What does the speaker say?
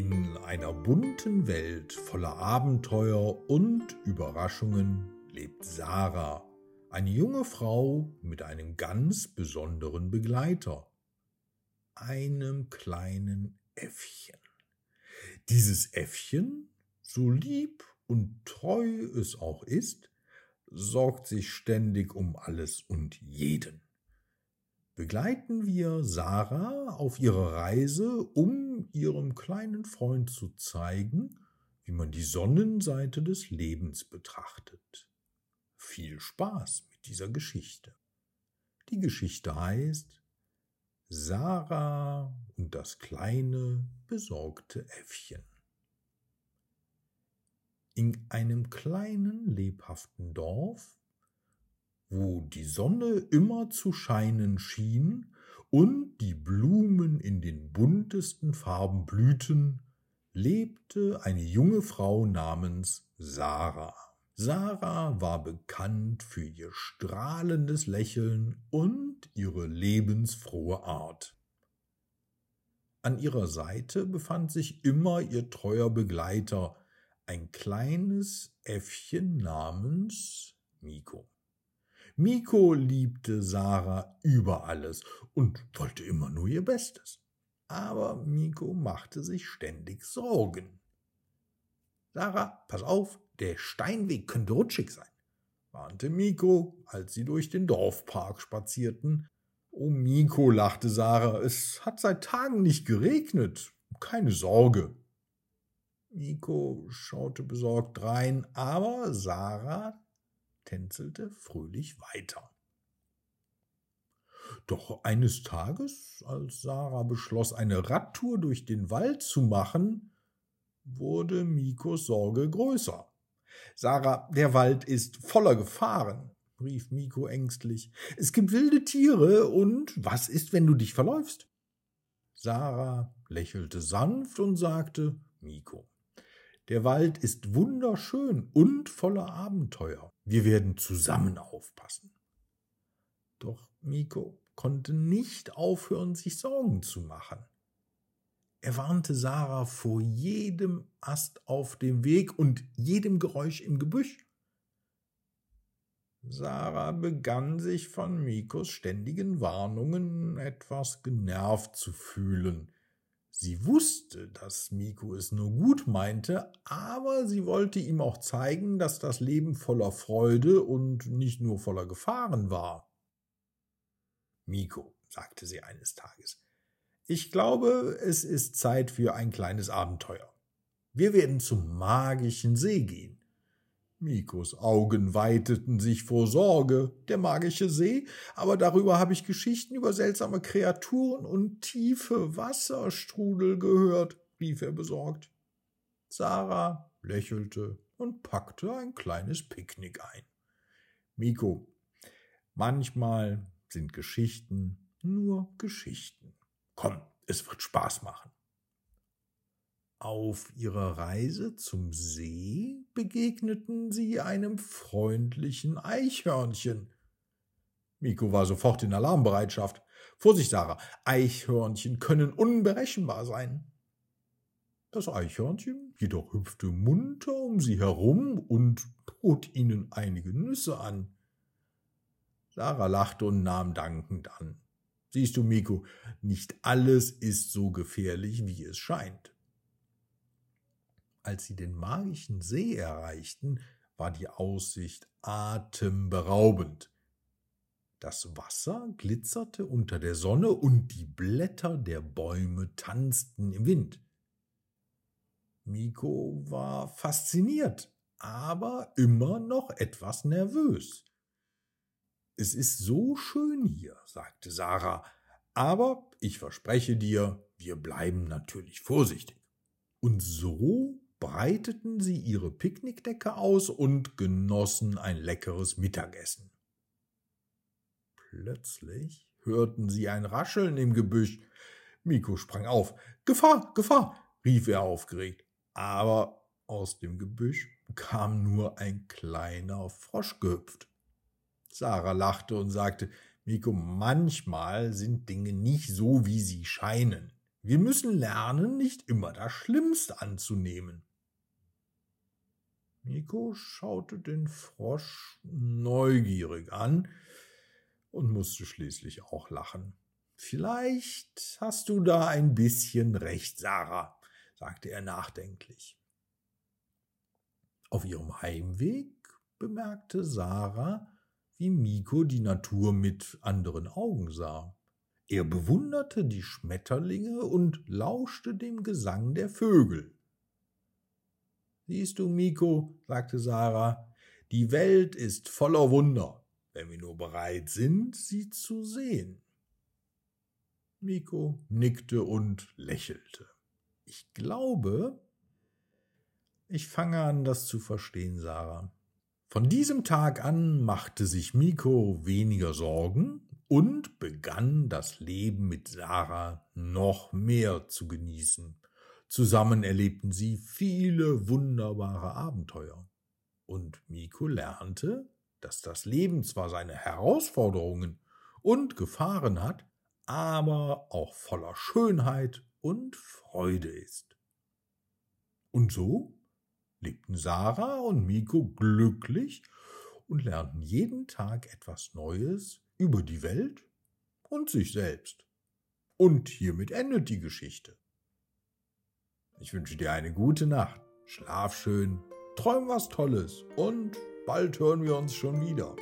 In einer bunten Welt voller Abenteuer und Überraschungen lebt Sarah, eine junge Frau mit einem ganz besonderen Begleiter, einem kleinen Äffchen. Dieses Äffchen, so lieb und treu es auch ist, sorgt sich ständig um alles und jeden. Begleiten wir Sarah auf ihrer Reise, um ihrem kleinen Freund zu zeigen, wie man die Sonnenseite des Lebens betrachtet. Viel Spaß mit dieser Geschichte. Die Geschichte heißt Sarah und das kleine besorgte Äffchen. In einem kleinen lebhaften Dorf, wo die Sonne immer zu scheinen schien und die Blumen in den buntesten Farben blühten, lebte eine junge Frau namens Sarah. Sarah war bekannt für ihr strahlendes Lächeln und ihre lebensfrohe Art. An ihrer Seite befand sich immer ihr treuer Begleiter, ein kleines Äffchen namens Miko. Miko liebte Sarah über alles und wollte immer nur ihr Bestes. Aber Miko machte sich ständig Sorgen. Sarah, pass auf, der Steinweg könnte rutschig sein, warnte Miko, als sie durch den Dorfpark spazierten. Oh, Miko, lachte Sarah, es hat seit Tagen nicht geregnet. Keine Sorge, Nico schaute besorgt rein, aber Sarah tänzelte fröhlich weiter. Doch eines Tages, als Sarah beschloss, eine Radtour durch den Wald zu machen, wurde Mikos Sorge größer. Sarah, der Wald ist voller Gefahren, rief Miko ängstlich. Es gibt wilde Tiere und was ist, wenn du dich verläufst? Sarah lächelte sanft und sagte Miko, der Wald ist wunderschön und voller Abenteuer. Wir werden zusammen aufpassen. Doch Miko konnte nicht aufhören, sich Sorgen zu machen. Er warnte Sarah vor jedem Ast auf dem Weg und jedem Geräusch im Gebüsch. Sarah begann sich von Mikos ständigen Warnungen etwas genervt zu fühlen. Sie wusste, dass Miko es nur gut meinte, aber sie wollte ihm auch zeigen, dass das Leben voller Freude und nicht nur voller Gefahren war. Miko, sagte sie eines Tages, ich glaube, es ist Zeit für ein kleines Abenteuer. Wir werden zum magischen See gehen. Mikos Augen weiteten sich vor Sorge, der magische See, aber darüber habe ich Geschichten über seltsame Kreaturen und tiefe Wasserstrudel gehört, rief er besorgt. Sarah lächelte und packte ein kleines Picknick ein. Miko, manchmal sind Geschichten nur Geschichten. Komm, es wird Spaß machen. Auf ihrer Reise zum See begegneten sie einem freundlichen Eichhörnchen. Miko war sofort in Alarmbereitschaft. Vorsicht, Sarah, Eichhörnchen können unberechenbar sein. Das Eichhörnchen jedoch hüpfte munter um sie herum und bot ihnen einige Nüsse an. Sarah lachte und nahm dankend an. Siehst du, Miko, nicht alles ist so gefährlich, wie es scheint. Als sie den magischen See erreichten, war die Aussicht atemberaubend. Das Wasser glitzerte unter der Sonne und die Blätter der Bäume tanzten im Wind. Miko war fasziniert, aber immer noch etwas nervös. Es ist so schön hier, sagte Sarah, aber ich verspreche dir, wir bleiben natürlich vorsichtig. Und so breiteten sie ihre Picknickdecke aus und genossen ein leckeres Mittagessen. Plötzlich hörten sie ein Rascheln im Gebüsch. Miko sprang auf. Gefahr, Gefahr, rief er aufgeregt. Aber aus dem Gebüsch kam nur ein kleiner Frosch gehüpft. Sarah lachte und sagte, Miko, manchmal sind Dinge nicht so, wie sie scheinen. Wir müssen lernen, nicht immer das Schlimmste anzunehmen. Miko schaute den Frosch neugierig an und musste schließlich auch lachen. Vielleicht hast du da ein bisschen recht, Sarah, sagte er nachdenklich. Auf ihrem Heimweg bemerkte Sarah, wie Miko die Natur mit anderen Augen sah. Er bewunderte die Schmetterlinge und lauschte dem Gesang der Vögel. Siehst du, Miko, sagte Sarah, die Welt ist voller Wunder, wenn wir nur bereit sind, sie zu sehen. Miko nickte und lächelte. Ich glaube, ich fange an, das zu verstehen, Sarah. Von diesem Tag an machte sich Miko weniger Sorgen und begann das Leben mit Sarah noch mehr zu genießen. Zusammen erlebten sie viele wunderbare Abenteuer. Und Miko lernte, dass das Leben zwar seine Herausforderungen und Gefahren hat, aber auch voller Schönheit und Freude ist. Und so lebten Sarah und Miko glücklich und lernten jeden Tag etwas Neues über die Welt und sich selbst. Und hiermit endet die Geschichte. Ich wünsche dir eine gute Nacht, schlaf schön, träum was Tolles und bald hören wir uns schon wieder.